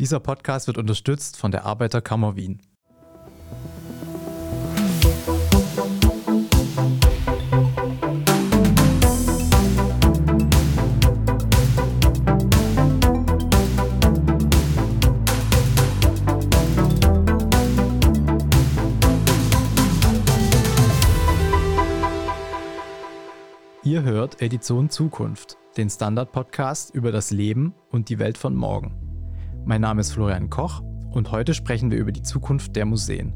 Dieser Podcast wird unterstützt von der Arbeiterkammer Wien. Ihr hört Edition Zukunft, den Standard-Podcast über das Leben und die Welt von morgen. Mein Name ist Florian Koch und heute sprechen wir über die Zukunft der Museen.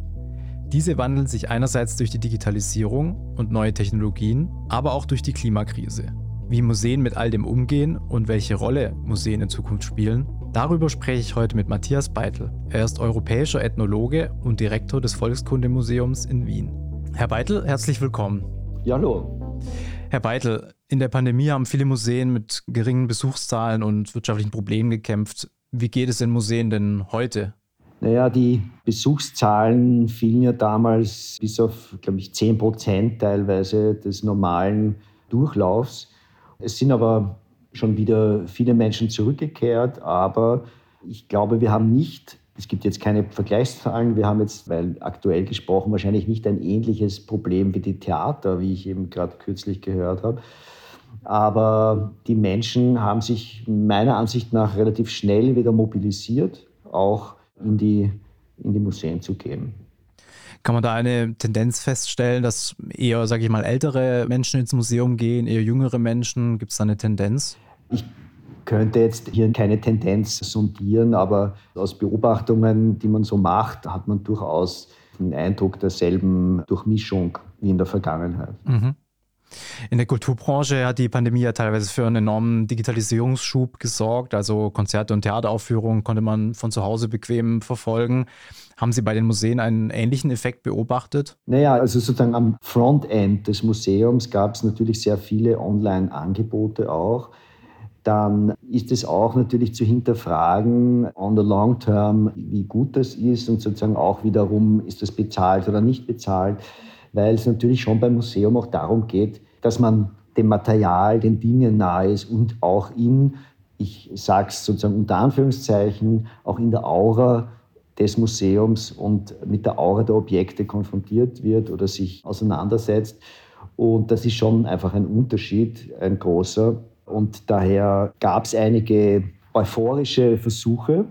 Diese wandeln sich einerseits durch die Digitalisierung und neue Technologien, aber auch durch die Klimakrise. Wie Museen mit all dem umgehen und welche Rolle Museen in Zukunft spielen, darüber spreche ich heute mit Matthias Beitel. Er ist europäischer Ethnologe und Direktor des Volkskundemuseums in Wien. Herr Beitel, herzlich willkommen. Ja, hallo. Herr Beitel, in der Pandemie haben viele Museen mit geringen Besuchszahlen und wirtschaftlichen Problemen gekämpft. Wie geht es den Museen denn heute? Naja, die Besuchszahlen fielen ja damals bis auf, glaube ich, 10 Prozent teilweise des normalen Durchlaufs. Es sind aber schon wieder viele Menschen zurückgekehrt, aber ich glaube, wir haben nicht es gibt jetzt keine Vergleichszahlen. Wir haben jetzt, weil aktuell gesprochen, wahrscheinlich nicht ein ähnliches Problem wie die Theater, wie ich eben gerade kürzlich gehört habe. Aber die Menschen haben sich meiner Ansicht nach relativ schnell wieder mobilisiert, auch in die, in die Museen zu gehen. Kann man da eine Tendenz feststellen, dass eher, sage ich mal, ältere Menschen ins Museum gehen, eher jüngere Menschen? Gibt es da eine Tendenz? Ich könnte jetzt hier keine Tendenz sondieren, aber aus Beobachtungen, die man so macht, hat man durchaus den Eindruck derselben Durchmischung wie in der Vergangenheit. Mhm. In der Kulturbranche hat die Pandemie ja teilweise für einen enormen Digitalisierungsschub gesorgt. Also Konzerte und Theateraufführungen konnte man von zu Hause bequem verfolgen. Haben Sie bei den Museen einen ähnlichen Effekt beobachtet? Naja, also sozusagen am Frontend des Museums gab es natürlich sehr viele Online-Angebote auch dann ist es auch natürlich zu hinterfragen, on the long term, wie gut das ist und sozusagen auch wiederum, ist das bezahlt oder nicht bezahlt, weil es natürlich schon beim Museum auch darum geht, dass man dem Material, den Dingen nahe ist und auch in, ich sage es sozusagen unter Anführungszeichen, auch in der Aura des Museums und mit der Aura der Objekte konfrontiert wird oder sich auseinandersetzt. Und das ist schon einfach ein Unterschied, ein großer. Und daher gab es einige euphorische Versuche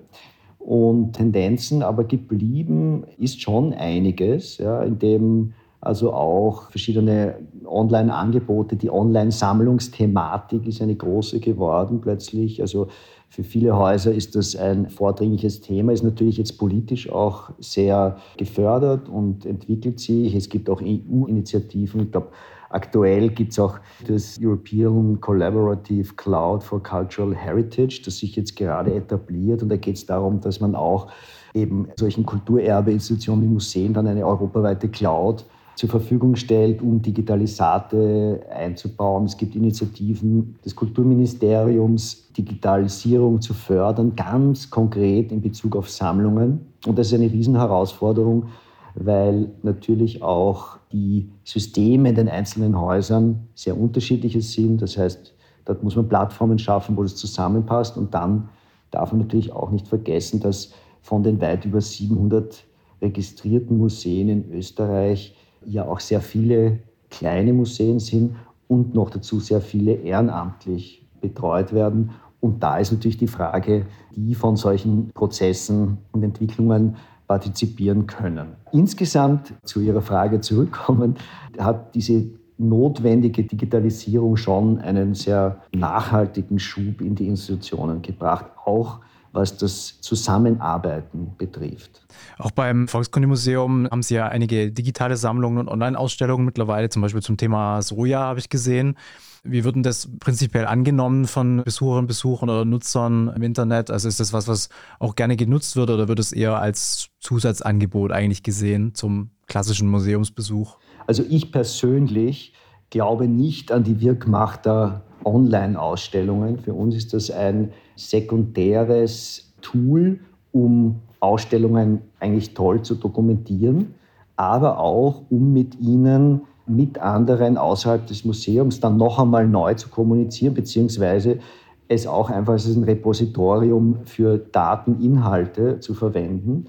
und Tendenzen, aber geblieben ist schon einiges, ja, in dem also auch verschiedene Online-Angebote, die Online-Sammlungsthematik ist eine große geworden plötzlich. Also für viele Häuser ist das ein vordringliches Thema, ist natürlich jetzt politisch auch sehr gefördert und entwickelt sich. Es gibt auch EU-Initiativen. Ich glaube, Aktuell gibt es auch das European Collaborative Cloud for Cultural Heritage, das sich jetzt gerade etabliert. Und da geht es darum, dass man auch eben solchen Kulturerbeinstitutionen wie Museen dann eine europaweite Cloud zur Verfügung stellt, um Digitalisate einzubauen. Es gibt Initiativen des Kulturministeriums, Digitalisierung zu fördern, ganz konkret in Bezug auf Sammlungen. Und das ist eine Riesenherausforderung, weil natürlich auch die Systeme in den einzelnen Häusern sehr unterschiedliche sind. Das heißt, dort muss man Plattformen schaffen, wo das zusammenpasst. Und dann darf man natürlich auch nicht vergessen, dass von den weit über 700 registrierten Museen in Österreich ja auch sehr viele kleine Museen sind und noch dazu sehr viele ehrenamtlich betreut werden. Und da ist natürlich die Frage, die von solchen Prozessen und Entwicklungen partizipieren können. Insgesamt zu Ihrer Frage zurückkommen, hat diese notwendige Digitalisierung schon einen sehr nachhaltigen Schub in die Institutionen gebracht, auch was das Zusammenarbeiten betrifft. Auch beim Volkskundemuseum haben Sie ja einige digitale Sammlungen und Online-Ausstellungen mittlerweile, zum Beispiel zum Thema Soja habe ich gesehen. Wie wird denn das prinzipiell angenommen von Besucherinnen, Besuchern oder Nutzern im Internet? Also ist das was, was auch gerne genutzt wird oder wird es eher als Zusatzangebot eigentlich gesehen zum klassischen Museumsbesuch? Also ich persönlich glaube nicht an die Wirkmacht der Online-Ausstellungen. Für uns ist das ein sekundäres Tool, um Ausstellungen eigentlich toll zu dokumentieren, aber auch um mit ihnen mit anderen außerhalb des Museums dann noch einmal neu zu kommunizieren, beziehungsweise es auch einfach als ein Repositorium für Dateninhalte zu verwenden.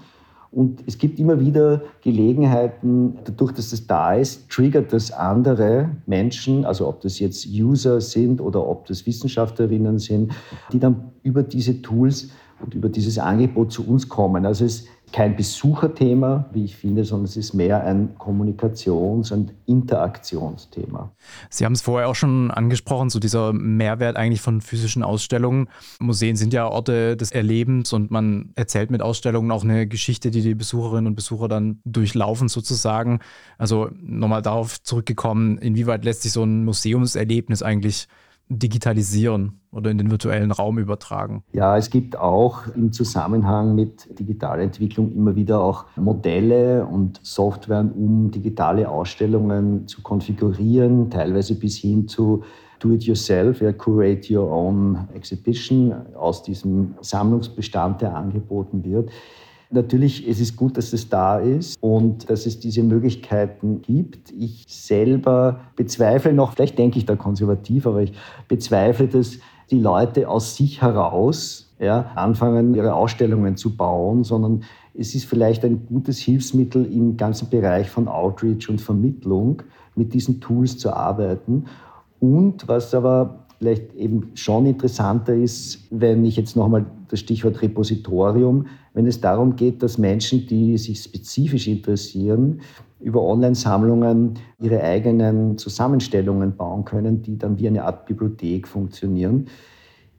Und es gibt immer wieder Gelegenheiten, dadurch, dass das da ist, triggert das andere Menschen, also ob das jetzt User sind oder ob das Wissenschaftlerinnen sind, die dann über diese Tools und über dieses Angebot zu uns kommen. Also es kein Besucherthema, wie ich finde, sondern es ist mehr ein Kommunikations- und Interaktionsthema. Sie haben es vorher auch schon angesprochen, so dieser Mehrwert eigentlich von physischen Ausstellungen. Museen sind ja Orte des Erlebens und man erzählt mit Ausstellungen auch eine Geschichte, die die Besucherinnen und Besucher dann durchlaufen sozusagen. Also nochmal darauf zurückgekommen, inwieweit lässt sich so ein Museumserlebnis eigentlich digitalisieren oder in den virtuellen Raum übertragen? Ja, es gibt auch im Zusammenhang mit Digitalentwicklung immer wieder auch Modelle und Software, um digitale Ausstellungen zu konfigurieren, teilweise bis hin zu Do-it-yourself, ja, Curate Your Own Exhibition aus diesem Sammlungsbestand, der angeboten wird. Natürlich, es ist gut, dass es da ist und dass es diese Möglichkeiten gibt. Ich selber bezweifle noch, vielleicht denke ich da konservativ, aber ich bezweifle, dass die Leute aus sich heraus ja, anfangen, ihre Ausstellungen zu bauen, sondern es ist vielleicht ein gutes Hilfsmittel im ganzen Bereich von Outreach und Vermittlung, mit diesen Tools zu arbeiten. Und was aber vielleicht eben schon interessanter ist, wenn ich jetzt nochmal das Stichwort Repositorium, wenn es darum geht, dass Menschen, die sich spezifisch interessieren, über Online-Sammlungen ihre eigenen Zusammenstellungen bauen können, die dann wie eine Art Bibliothek funktionieren.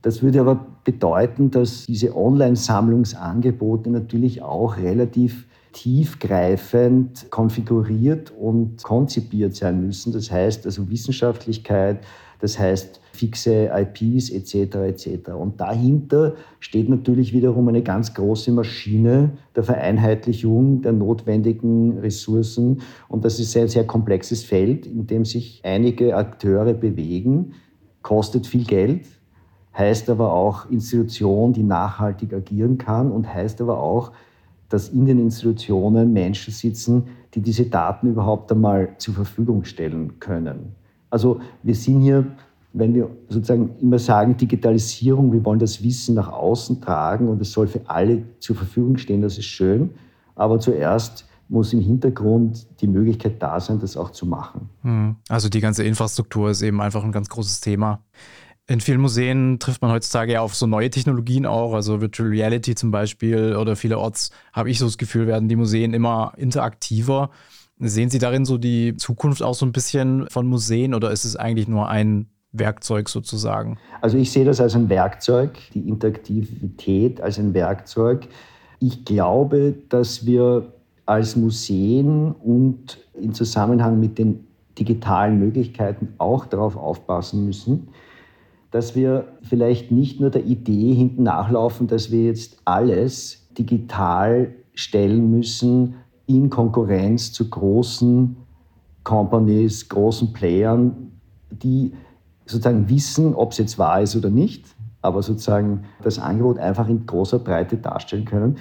Das würde aber bedeuten, dass diese Online-Sammlungsangebote natürlich auch relativ tiefgreifend konfiguriert und konzipiert sein müssen. Das heißt also Wissenschaftlichkeit, das heißt fixe IPs etc. etc. Und dahinter steht natürlich wiederum eine ganz große Maschine der Vereinheitlichung der notwendigen Ressourcen. Und das ist ein sehr komplexes Feld, in dem sich einige Akteure bewegen, kostet viel Geld, heißt aber auch Institution, die nachhaltig agieren kann und heißt aber auch, dass in den Institutionen Menschen sitzen, die diese Daten überhaupt einmal zur Verfügung stellen können. Also wir sind hier, wenn wir sozusagen immer sagen, Digitalisierung, wir wollen das Wissen nach außen tragen und es soll für alle zur Verfügung stehen, das ist schön. Aber zuerst muss im Hintergrund die Möglichkeit da sein, das auch zu machen. Hm. Also die ganze Infrastruktur ist eben einfach ein ganz großes Thema. In vielen Museen trifft man heutzutage ja auf so neue Technologien auch, also Virtual Reality zum Beispiel oder vielerorts habe ich so das Gefühl, werden die Museen immer interaktiver. Sehen Sie darin so die Zukunft auch so ein bisschen von Museen oder ist es eigentlich nur ein Werkzeug sozusagen? Also ich sehe das als ein Werkzeug, die Interaktivität als ein Werkzeug. Ich glaube, dass wir als Museen und in Zusammenhang mit den digitalen Möglichkeiten auch darauf aufpassen müssen, dass wir vielleicht nicht nur der Idee hinten nachlaufen, dass wir jetzt alles digital stellen müssen, in Konkurrenz zu großen Companies, großen Playern, die sozusagen wissen, ob es jetzt wahr ist oder nicht, aber sozusagen das Angebot einfach in großer Breite darstellen können.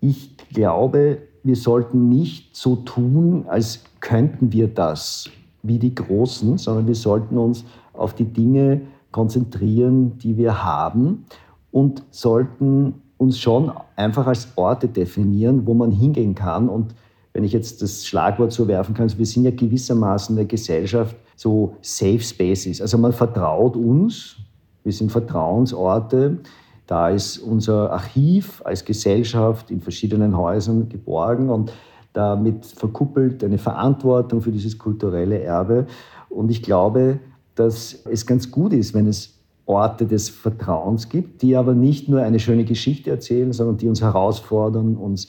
Ich glaube, wir sollten nicht so tun, als könnten wir das wie die Großen, sondern wir sollten uns auf die Dinge konzentrieren, die wir haben und sollten uns schon einfach als Orte definieren, wo man hingehen kann. Und wenn ich jetzt das Schlagwort so werfen kann, wir sind ja gewissermaßen eine Gesellschaft, so Safe Spaces. Also man vertraut uns, wir sind Vertrauensorte. Da ist unser Archiv als Gesellschaft in verschiedenen Häusern geborgen und damit verkuppelt eine Verantwortung für dieses kulturelle Erbe. Und ich glaube, dass es ganz gut ist, wenn es Orte des Vertrauens gibt, die aber nicht nur eine schöne Geschichte erzählen, sondern die uns herausfordern, uns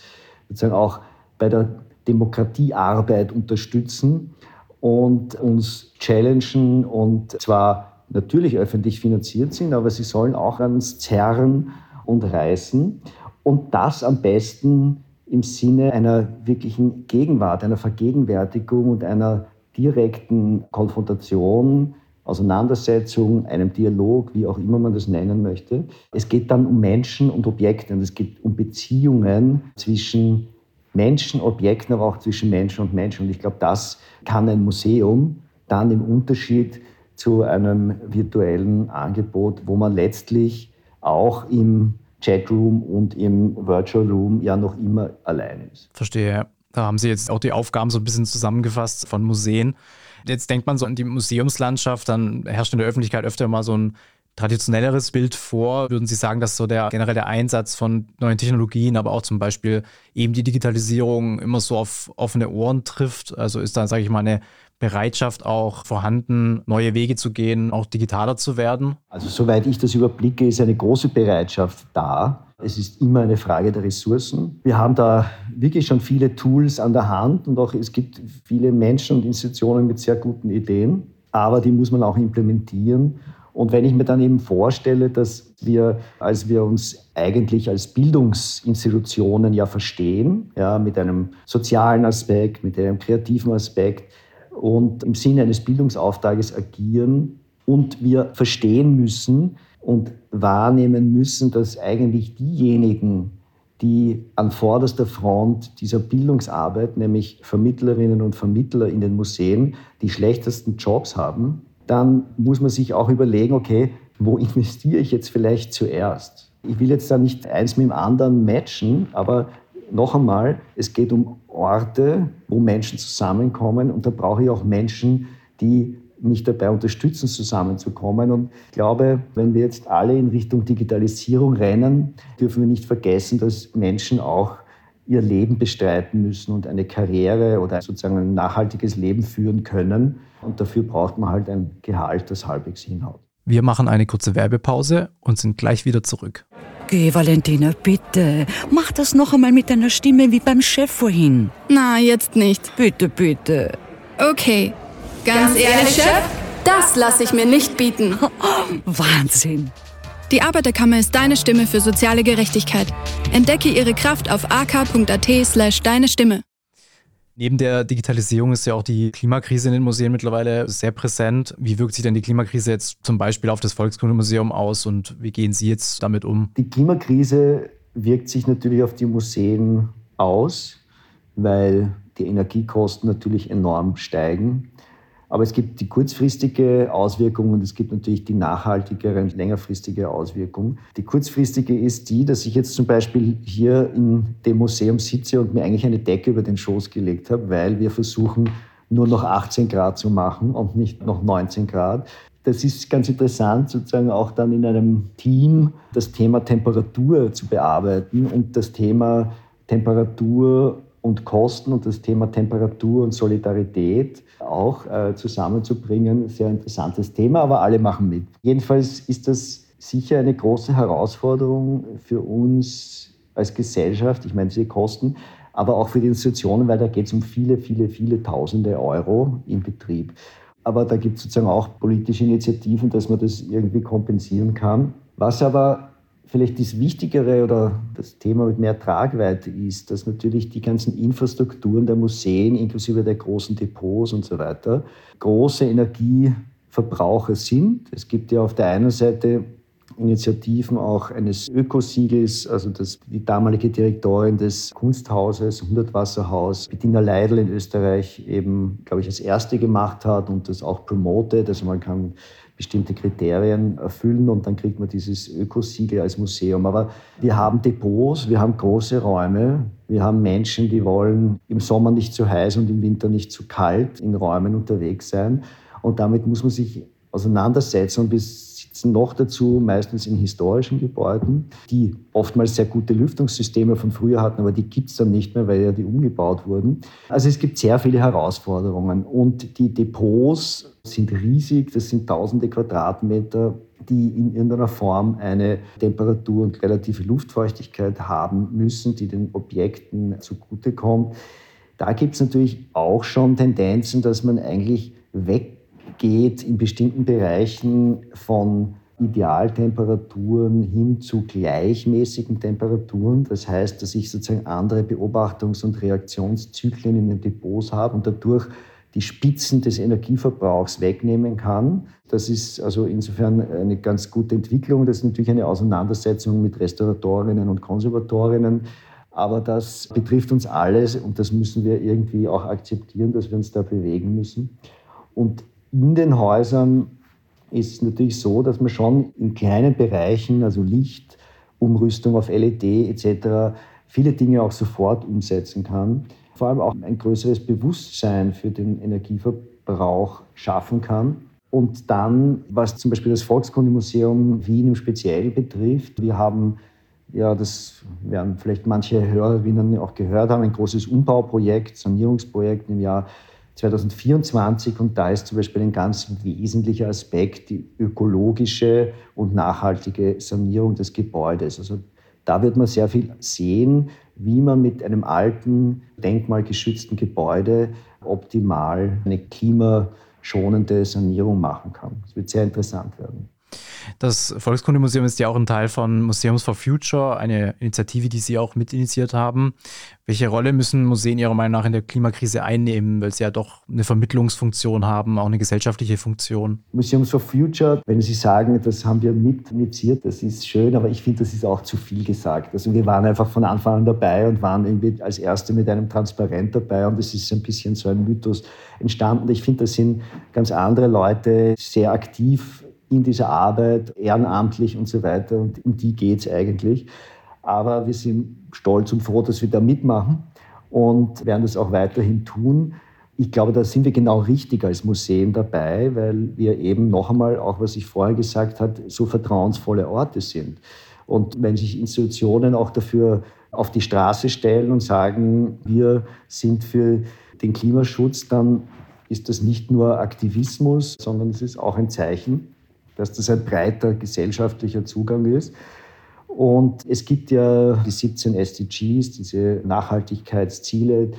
sozusagen auch bei der Demokratiearbeit unterstützen und uns challengen und zwar natürlich öffentlich finanziert sind, aber sie sollen auch ans Zerren und reißen und das am besten im Sinne einer wirklichen Gegenwart, einer Vergegenwärtigung und einer direkten Konfrontation Auseinandersetzung, einem Dialog, wie auch immer man das nennen möchte. Es geht dann um Menschen und Objekte und es geht um Beziehungen zwischen Menschen, Objekten, aber auch zwischen Menschen und Menschen. Und ich glaube, das kann ein Museum dann im Unterschied zu einem virtuellen Angebot, wo man letztlich auch im Chatroom und im Virtual Room ja noch immer allein ist. Verstehe. Da haben Sie jetzt auch die Aufgaben so ein bisschen zusammengefasst von Museen. Jetzt denkt man so an die Museumslandschaft, dann herrscht in der Öffentlichkeit öfter mal so ein traditionelleres Bild vor? Würden Sie sagen, dass so der generell der Einsatz von neuen Technologien, aber auch zum Beispiel eben die Digitalisierung immer so auf offene Ohren trifft? Also ist da, sage ich mal, eine Bereitschaft auch vorhanden, neue Wege zu gehen, auch digitaler zu werden? Also soweit ich das überblicke, ist eine große Bereitschaft da. Es ist immer eine Frage der Ressourcen. Wir haben da wirklich schon viele Tools an der Hand und auch es gibt viele Menschen und Institutionen mit sehr guten Ideen, aber die muss man auch implementieren. Und wenn ich mir dann eben vorstelle, dass wir, als wir uns eigentlich als Bildungsinstitutionen ja verstehen, ja, mit einem sozialen Aspekt, mit einem kreativen Aspekt und im Sinne eines Bildungsauftrages agieren und wir verstehen müssen und wahrnehmen müssen, dass eigentlich diejenigen, die an vorderster Front dieser Bildungsarbeit, nämlich Vermittlerinnen und Vermittler in den Museen, die schlechtesten Jobs haben, dann muss man sich auch überlegen, okay, wo investiere ich jetzt vielleicht zuerst? Ich will jetzt da nicht eins mit dem anderen matchen, aber noch einmal, es geht um Orte, wo Menschen zusammenkommen und da brauche ich auch Menschen, die mich dabei unterstützen, zusammenzukommen. Und ich glaube, wenn wir jetzt alle in Richtung Digitalisierung rennen, dürfen wir nicht vergessen, dass Menschen auch ihr Leben bestreiten müssen und eine Karriere oder sozusagen ein nachhaltiges Leben führen können. Und dafür braucht man halt ein Gehalt, das halbwegs hinhaut. Wir machen eine kurze Werbepause und sind gleich wieder zurück. Geh, Valentina, bitte. Mach das noch einmal mit deiner Stimme wie beim Chef vorhin. Na, jetzt nicht. Bitte, bitte. Okay. Ganz, Ganz ehrlich, Chef? Das lasse ich mir nicht bieten. Wahnsinn. Die Arbeiterkammer ist deine Stimme für soziale Gerechtigkeit. Entdecke ihre Kraft auf ak.at slash deine Stimme. Neben der Digitalisierung ist ja auch die Klimakrise in den Museen mittlerweile sehr präsent. Wie wirkt sich denn die Klimakrise jetzt zum Beispiel auf das Volkskundemuseum aus und wie gehen Sie jetzt damit um? Die Klimakrise wirkt sich natürlich auf die Museen aus, weil die Energiekosten natürlich enorm steigen. Aber es gibt die kurzfristige Auswirkung und es gibt natürlich die nachhaltigere und längerfristige Auswirkung. Die kurzfristige ist die, dass ich jetzt zum Beispiel hier in dem Museum sitze und mir eigentlich eine Decke über den Schoß gelegt habe, weil wir versuchen, nur noch 18 Grad zu machen und nicht noch 19 Grad. Das ist ganz interessant, sozusagen auch dann in einem Team das Thema Temperatur zu bearbeiten und das Thema Temperatur und Kosten und das Thema Temperatur und Solidarität auch äh, zusammenzubringen. Sehr interessantes Thema, aber alle machen mit. Jedenfalls ist das sicher eine große Herausforderung für uns als Gesellschaft. Ich meine, diese Kosten, aber auch für die Institutionen, weil da geht es um viele, viele, viele Tausende Euro im Betrieb. Aber da gibt es sozusagen auch politische Initiativen, dass man das irgendwie kompensieren kann. Was aber vielleicht das Wichtigere oder das Thema mit mehr Tragweite ist, dass natürlich die ganzen Infrastrukturen der Museen, inklusive der großen Depots und so weiter, große Energieverbraucher sind. Es gibt ja auf der einen Seite Initiativen auch eines Ökosiegels, also das die damalige Direktorin des Kunsthauses, Hundertwasserhaus, Bettina Leidl in Österreich eben, glaube ich, als erste gemacht hat und das auch promotet. Also man kann bestimmte Kriterien erfüllen und dann kriegt man dieses Ökosiegel als Museum. Aber wir haben Depots, wir haben große Räume, wir haben Menschen, die wollen im Sommer nicht zu heiß und im Winter nicht zu kalt in Räumen unterwegs sein. Und damit muss man sich auseinandersetzen bis sitzen noch dazu meistens in historischen Gebäuden, die oftmals sehr gute Lüftungssysteme von früher hatten, aber die gibt es dann nicht mehr, weil ja die umgebaut wurden. Also es gibt sehr viele Herausforderungen und die Depots sind riesig, das sind tausende Quadratmeter die in irgendeiner Form eine Temperatur und relative Luftfeuchtigkeit haben müssen, die den Objekten zugutekommt. Da gibt es natürlich auch schon Tendenzen, dass man eigentlich weg geht in bestimmten Bereichen von Idealtemperaturen hin zu gleichmäßigen Temperaturen. Das heißt, dass ich sozusagen andere Beobachtungs- und Reaktionszyklen in den Depots habe und dadurch die Spitzen des Energieverbrauchs wegnehmen kann. Das ist also insofern eine ganz gute Entwicklung. Das ist natürlich eine Auseinandersetzung mit Restauratorinnen und Konservatorinnen. Aber das betrifft uns alles und das müssen wir irgendwie auch akzeptieren, dass wir uns da bewegen müssen. Und in den Häusern ist es natürlich so, dass man schon in kleinen Bereichen, also Licht, Umrüstung auf LED etc., viele Dinge auch sofort umsetzen kann. Vor allem auch ein größeres Bewusstsein für den Energieverbrauch schaffen kann. Und dann, was zum Beispiel das Volkskundemuseum Wien im Speziellen betrifft, wir haben ja, das werden vielleicht manche Hörerinnen auch gehört haben, ein großes Umbauprojekt, Sanierungsprojekt im Jahr 2024 und da ist zum Beispiel ein ganz wesentlicher Aspekt die ökologische und nachhaltige Sanierung des Gebäudes. Also da wird man sehr viel sehen, wie man mit einem alten, denkmalgeschützten Gebäude optimal eine klimaschonende Sanierung machen kann. Das wird sehr interessant werden. Das Volkskundemuseum ist ja auch ein Teil von Museums for Future, eine Initiative, die Sie auch mitinitiiert haben. Welche Rolle müssen Museen Ihrer Meinung nach in der Klimakrise einnehmen, weil sie ja doch eine Vermittlungsfunktion haben, auch eine gesellschaftliche Funktion? Museums for Future, wenn Sie sagen, das haben wir mitinitiiert, das ist schön, aber ich finde, das ist auch zu viel gesagt. Also wir waren einfach von Anfang an dabei und waren irgendwie als Erste mit einem Transparent dabei und es ist ein bisschen so ein Mythos entstanden. Ich finde, da sind ganz andere Leute sehr aktiv in dieser Arbeit, ehrenamtlich und so weiter. Und um die geht es eigentlich. Aber wir sind stolz und froh, dass wir da mitmachen und werden das auch weiterhin tun. Ich glaube, da sind wir genau richtig als Museen dabei, weil wir eben noch einmal, auch was ich vorher gesagt habe, so vertrauensvolle Orte sind. Und wenn sich Institutionen auch dafür auf die Straße stellen und sagen, wir sind für den Klimaschutz, dann ist das nicht nur Aktivismus, sondern es ist auch ein Zeichen dass das ein breiter gesellschaftlicher Zugang ist. Und es gibt ja die 17 SDGs, diese Nachhaltigkeitsziele,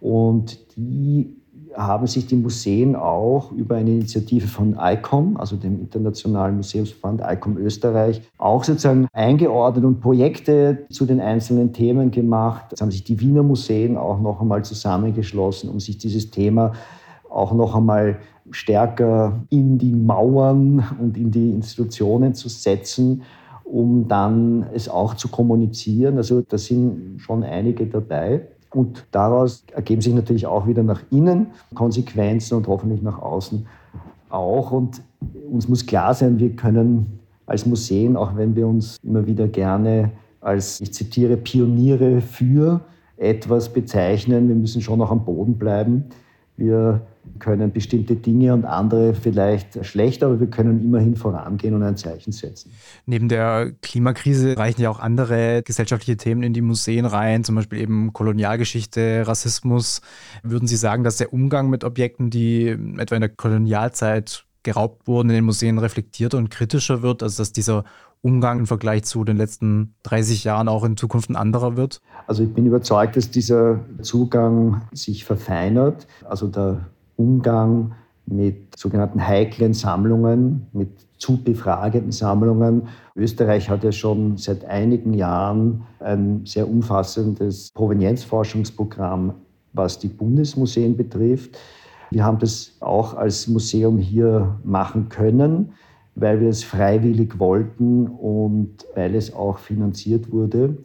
und die haben sich die Museen auch über eine Initiative von ICOM, also dem Internationalen Museumsverband ICOM Österreich, auch sozusagen eingeordnet und Projekte zu den einzelnen Themen gemacht. Es haben sich die Wiener Museen auch noch einmal zusammengeschlossen, um sich dieses Thema auch noch einmal stärker in die Mauern und in die Institutionen zu setzen, um dann es auch zu kommunizieren. Also da sind schon einige dabei. Und daraus ergeben sich natürlich auch wieder nach innen Konsequenzen und hoffentlich nach außen auch. Und uns muss klar sein, wir können als Museen, auch wenn wir uns immer wieder gerne als, ich zitiere, Pioniere für etwas bezeichnen, wir müssen schon noch am Boden bleiben. Wir können bestimmte Dinge und andere vielleicht schlechter, aber wir können immerhin vorangehen und ein Zeichen setzen. Neben der Klimakrise reichen ja auch andere gesellschaftliche Themen in die Museen rein, zum Beispiel eben Kolonialgeschichte, Rassismus. Würden Sie sagen, dass der Umgang mit Objekten, die etwa in der Kolonialzeit geraubt wurden, in den Museen reflektierter und kritischer wird, also dass dieser Umgang im Vergleich zu den letzten 30 Jahren auch in Zukunft ein anderer wird? Also ich bin überzeugt, dass dieser Zugang sich verfeinert. Also der Umgang mit sogenannten heiklen Sammlungen, mit zu befragenden Sammlungen. Österreich hat ja schon seit einigen Jahren ein sehr umfassendes Provenienzforschungsprogramm, was die Bundesmuseen betrifft. Wir haben das auch als Museum hier machen können, weil wir es freiwillig wollten und weil es auch finanziert wurde.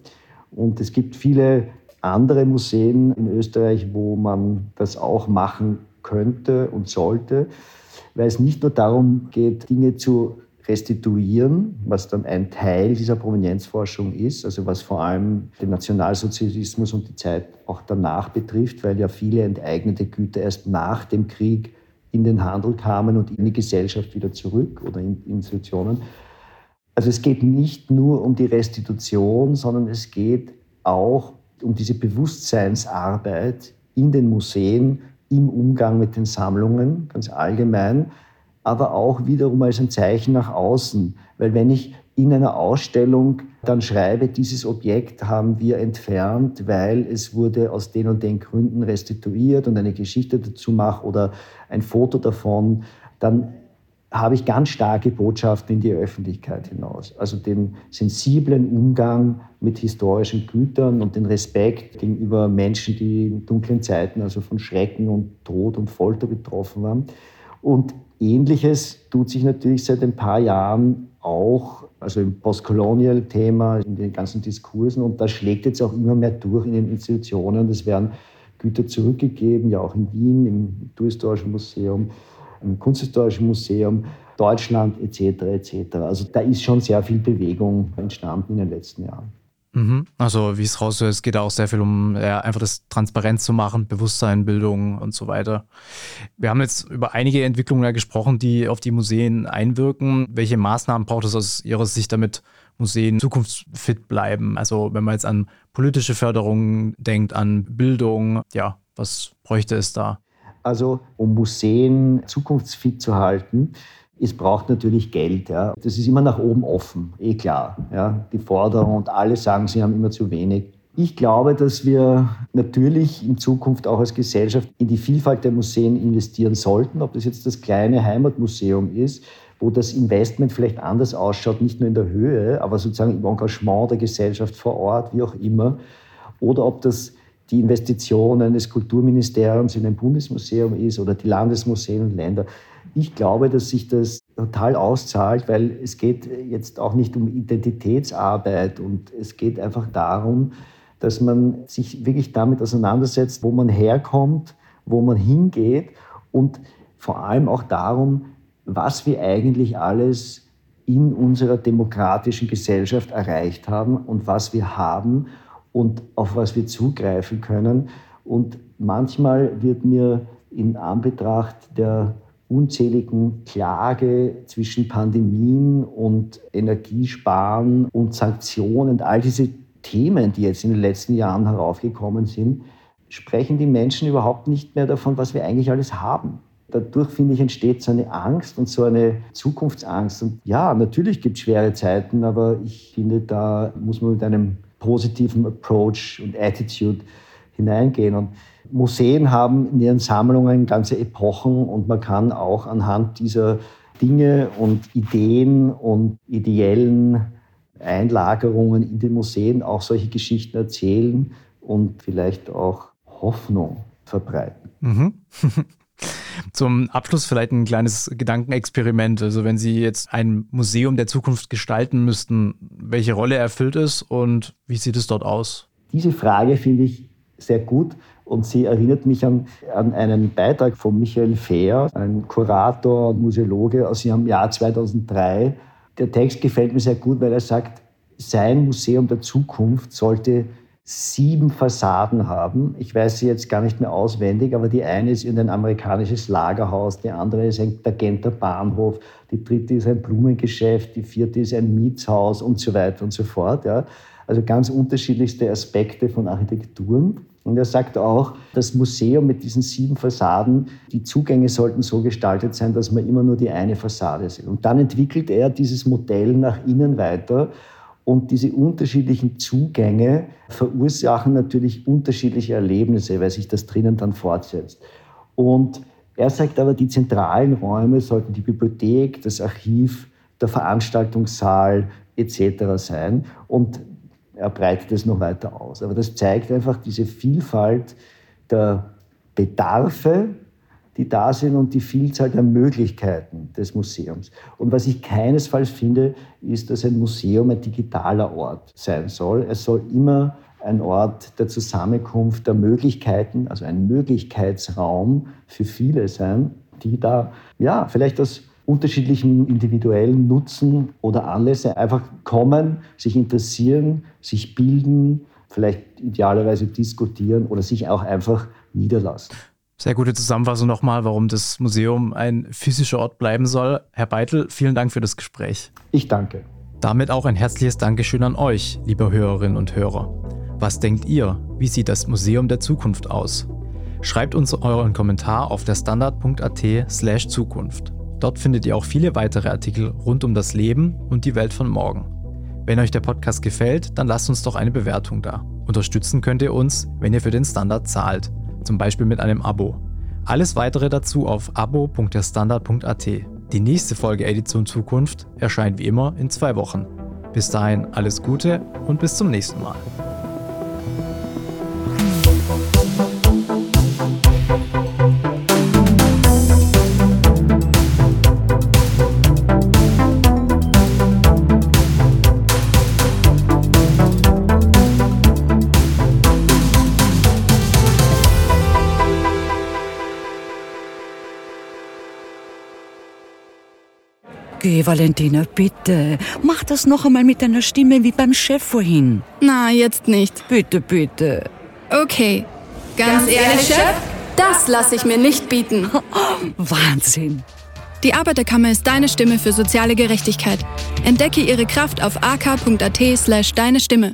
Und es gibt viele andere Museen in Österreich, wo man das auch machen könnte und sollte, weil es nicht nur darum geht, Dinge zu restituieren, was dann ein Teil dieser Provenienzforschung ist, also was vor allem den Nationalsozialismus und die Zeit auch danach betrifft, weil ja viele enteignete Güter erst nach dem Krieg in den Handel kamen und in die Gesellschaft wieder zurück oder in Institutionen. Also es geht nicht nur um die Restitution, sondern es geht auch um diese Bewusstseinsarbeit in den Museen im Umgang mit den Sammlungen, ganz allgemein, aber auch wiederum als ein Zeichen nach außen. Weil wenn ich in einer Ausstellung dann schreibe, dieses Objekt haben wir entfernt, weil es wurde aus den und den Gründen restituiert und eine Geschichte dazu mache oder ein Foto davon, dann habe ich ganz starke Botschaften in die Öffentlichkeit hinaus. Also den sensiblen Umgang mit historischen Gütern und den Respekt gegenüber Menschen, die in dunklen Zeiten also von Schrecken und Tod und Folter betroffen waren. Und ähnliches tut sich natürlich seit ein paar Jahren auch, also im Postcolonial-Thema, in den ganzen Diskursen. Und das schlägt jetzt auch immer mehr durch in den Institutionen. Es werden Güter zurückgegeben, ja auch in Wien, im Kulturhistorischen Museum im Kunsthistorischen Museum. Deutschland etc. etc. Also da ist schon sehr viel Bewegung entstanden in den letzten Jahren. Mhm. Also wie es raushört, es geht auch sehr viel um ja, einfach das Transparenz zu machen, Bewusstsein, Bildung und so weiter. Wir haben jetzt über einige Entwicklungen gesprochen, die auf die Museen einwirken. Welche Maßnahmen braucht es aus Ihrer Sicht, damit Museen zukunftsfit bleiben? Also wenn man jetzt an politische Förderung denkt, an Bildung, ja, was bräuchte es da? Also um Museen zukunftsfit zu halten, es braucht natürlich Geld. Ja. Das ist immer nach oben offen, eh klar. Ja. Die Forderung und alle sagen, sie haben immer zu wenig. Ich glaube, dass wir natürlich in Zukunft auch als Gesellschaft in die Vielfalt der Museen investieren sollten, ob das jetzt das kleine Heimatmuseum ist, wo das Investment vielleicht anders ausschaut, nicht nur in der Höhe, aber sozusagen im Engagement der Gesellschaft vor Ort, wie auch immer, oder ob das die Investitionen des Kulturministeriums in ein Bundesmuseum ist oder die Landesmuseen und Länder. Ich glaube, dass sich das total auszahlt, weil es geht jetzt auch nicht um Identitätsarbeit und es geht einfach darum, dass man sich wirklich damit auseinandersetzt, wo man herkommt, wo man hingeht und vor allem auch darum, was wir eigentlich alles in unserer demokratischen Gesellschaft erreicht haben und was wir haben und auf was wir zugreifen können. Und manchmal wird mir in Anbetracht der unzähligen Klage zwischen Pandemien und Energiesparen und Sanktionen und all diese Themen, die jetzt in den letzten Jahren heraufgekommen sind, sprechen die Menschen überhaupt nicht mehr davon, was wir eigentlich alles haben. Dadurch, finde ich, entsteht so eine Angst und so eine Zukunftsangst. Und ja, natürlich gibt es schwere Zeiten, aber ich finde, da muss man mit einem positiven Approach und Attitude hineingehen. Und Museen haben in ihren Sammlungen ganze Epochen und man kann auch anhand dieser Dinge und Ideen und ideellen Einlagerungen in den Museen auch solche Geschichten erzählen und vielleicht auch Hoffnung verbreiten. Mhm. Zum Abschluss vielleicht ein kleines Gedankenexperiment. Also wenn Sie jetzt ein Museum der Zukunft gestalten müssten, welche Rolle erfüllt es und wie sieht es dort aus? Diese Frage finde ich sehr gut und sie erinnert mich an, an einen Beitrag von Michael Fehr, ein Kurator und Museologe aus dem Jahr 2003. Der Text gefällt mir sehr gut, weil er sagt, sein Museum der Zukunft sollte sieben Fassaden haben. Ich weiß sie jetzt gar nicht mehr auswendig, aber die eine ist in ein amerikanisches Lagerhaus, die andere ist ein Genter Bahnhof, die dritte ist ein Blumengeschäft, die vierte ist ein Mietshaus und so weiter und so fort. Ja. Also ganz unterschiedlichste Aspekte von Architekturen. Und er sagt auch, das Museum mit diesen sieben Fassaden, die Zugänge sollten so gestaltet sein, dass man immer nur die eine Fassade sieht. Und dann entwickelt er dieses Modell nach innen weiter. Und diese unterschiedlichen Zugänge verursachen natürlich unterschiedliche Erlebnisse, weil sich das drinnen dann fortsetzt. Und er sagt aber, die zentralen Räume sollten die Bibliothek, das Archiv, der Veranstaltungssaal etc. sein. Und er breitet es noch weiter aus. Aber das zeigt einfach diese Vielfalt der Bedarfe, die da sind und die Vielzahl der Möglichkeiten des Museums. Und was ich keinesfalls finde, ist, dass ein Museum ein digitaler Ort sein soll. Es soll immer ein Ort der Zusammenkunft der Möglichkeiten, also ein Möglichkeitsraum für viele sein, die da ja vielleicht das unterschiedlichen individuellen Nutzen oder Anlässe einfach kommen, sich interessieren, sich bilden, vielleicht idealerweise diskutieren oder sich auch einfach niederlassen. Sehr gute Zusammenfassung nochmal, warum das Museum ein physischer Ort bleiben soll. Herr Beitel, vielen Dank für das Gespräch. Ich danke. Damit auch ein herzliches Dankeschön an euch, liebe Hörerinnen und Hörer. Was denkt ihr? Wie sieht das Museum der Zukunft aus? Schreibt uns euren Kommentar auf der standard.at/slash Zukunft. Dort findet ihr auch viele weitere Artikel rund um das Leben und die Welt von morgen. Wenn euch der Podcast gefällt, dann lasst uns doch eine Bewertung da. Unterstützen könnt ihr uns, wenn ihr für den Standard zahlt, zum Beispiel mit einem Abo. Alles weitere dazu auf abo.derstandard.at. Die nächste Folge Edition Zukunft erscheint wie immer in zwei Wochen. Bis dahin alles Gute und bis zum nächsten Mal. Valentina, bitte. Mach das noch einmal mit deiner Stimme wie beim Chef vorhin. Na, jetzt nicht. Bitte, bitte. Okay. Ganz, ehrlich, Chef? Das lasse ich mir nicht bieten. Wahnsinn. Die Arbeiterkammer ist deine Stimme für soziale Gerechtigkeit. Entdecke ihre Kraft auf ak.at slash deine Stimme.